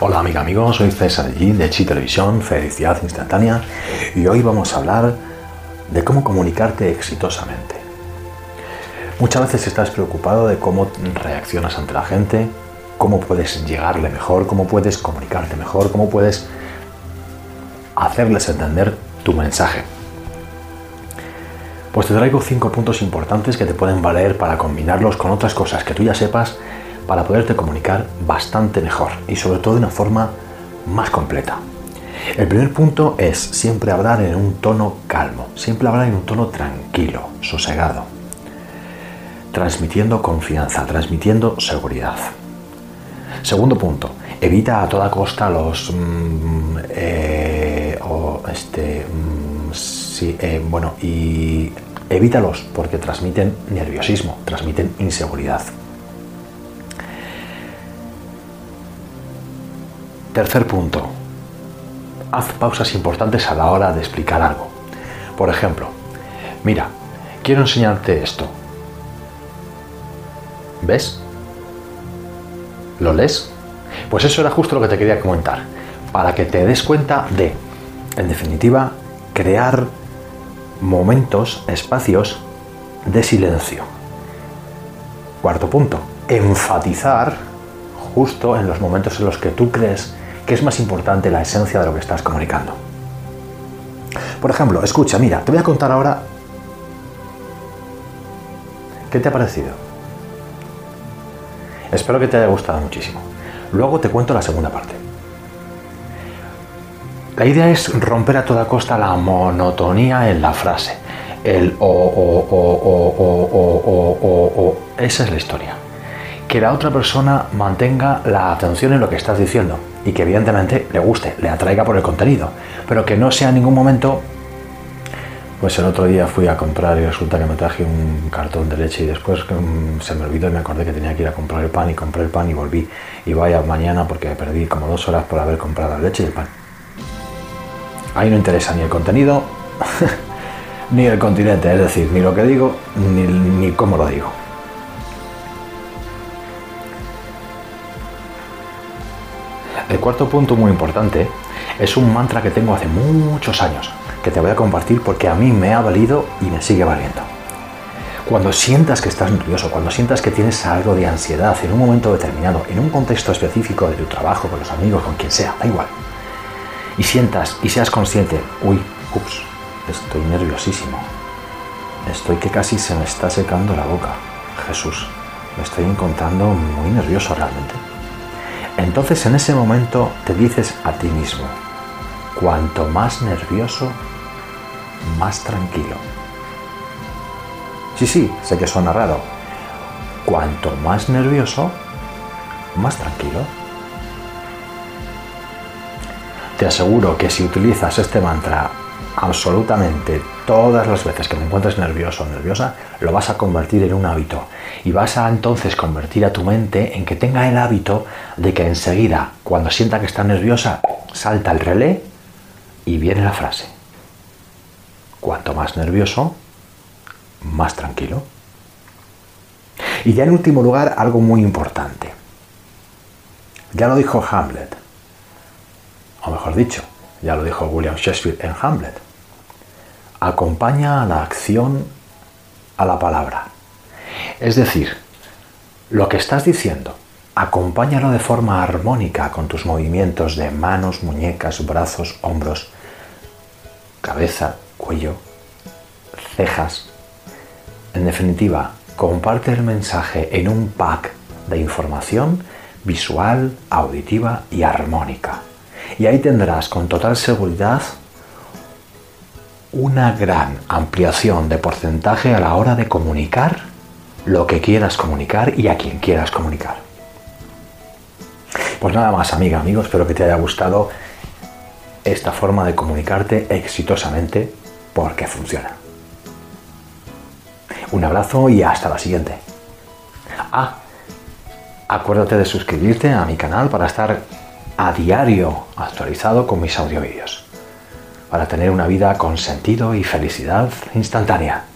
Hola amiga, amigo, soy César G de Chi Televisión, Felicidad Instantánea y hoy vamos a hablar de cómo comunicarte exitosamente. Muchas veces estás preocupado de cómo reaccionas ante la gente, cómo puedes llegarle mejor, cómo puedes comunicarte mejor, cómo puedes hacerles entender tu mensaje. Pues te traigo cinco puntos importantes que te pueden valer para combinarlos con otras cosas que tú ya sepas para poderte comunicar bastante mejor y sobre todo de una forma más completa. El primer punto es siempre hablar en un tono calmo, siempre hablar en un tono tranquilo, sosegado, transmitiendo confianza, transmitiendo seguridad. Segundo punto, evita a toda costa los mm, eh, este, mm, eh, bueno y evítalos porque transmiten nerviosismo, transmiten inseguridad. Tercer punto, haz pausas importantes a la hora de explicar algo. Por ejemplo, mira, quiero enseñarte esto. ¿Ves? ¿Lo lees? Pues eso era justo lo que te quería comentar, para que te des cuenta de, en definitiva, crear momentos, espacios de silencio. Cuarto punto, enfatizar justo en los momentos en los que tú crees que es más importante la esencia de lo que estás comunicando. Por ejemplo, escucha, mira, te voy a contar ahora qué te ha parecido. Espero que te haya gustado muchísimo. Luego te cuento la segunda parte. La idea es romper a toda costa la monotonía en la frase. El o, o, o, o, o, o, o, Esa es la historia. Que la otra persona mantenga la atención en lo que estás diciendo y que evidentemente le guste, le atraiga por el contenido, pero que no sea en ningún momento pues el otro día fui a comprar y resulta que me traje un cartón de leche y después mm, se me olvidó y me acordé que tenía que ir a comprar el pan y compré el pan y volví. Y vaya mañana porque perdí como dos horas por haber comprado la leche y el pan. Ahí no interesa ni el contenido ni el continente, es decir, ni lo que digo ni, ni cómo lo digo. El cuarto punto muy importante es un mantra que tengo hace muchos años, que te voy a compartir porque a mí me ha valido y me sigue valiendo. Cuando sientas que estás nervioso, cuando sientas que tienes algo de ansiedad en un momento determinado, en un contexto específico de tu trabajo, con los amigos, con quien sea, da igual, y sientas y seas consciente, uy, ups, estoy nerviosísimo, estoy que casi se me está secando la boca, Jesús, me estoy encontrando muy nervioso realmente. Entonces en ese momento te dices a ti mismo, cuanto más nervioso, más tranquilo. Sí, sí, sé que suena raro. Cuanto más nervioso, más tranquilo. Te aseguro que si utilizas este mantra absolutamente todas las veces que te encuentres nervioso o nerviosa, lo vas a convertir en un hábito. Y vas a entonces convertir a tu mente en que tenga el hábito de que enseguida, cuando sienta que está nerviosa, salta el relé y viene la frase. Cuanto más nervioso, más tranquilo. Y ya en último lugar, algo muy importante. Ya lo dijo Hamlet, o mejor dicho, ya lo dijo William Shakespeare en Hamlet. Acompaña a la acción a la palabra. Es decir, lo que estás diciendo, acompáñalo de forma armónica con tus movimientos de manos, muñecas, brazos, hombros, cabeza, cuello, cejas. En definitiva, comparte el mensaje en un pack de información visual, auditiva y armónica. Y ahí tendrás con total seguridad una gran ampliación de porcentaje a la hora de comunicar lo que quieras comunicar y a quien quieras comunicar. Pues nada más, amiga, amigo, espero que te haya gustado esta forma de comunicarte exitosamente porque funciona. Un abrazo y hasta la siguiente. Ah, acuérdate de suscribirte a mi canal para estar a diario actualizado con mis audio vídeos para tener una vida con sentido y felicidad instantánea.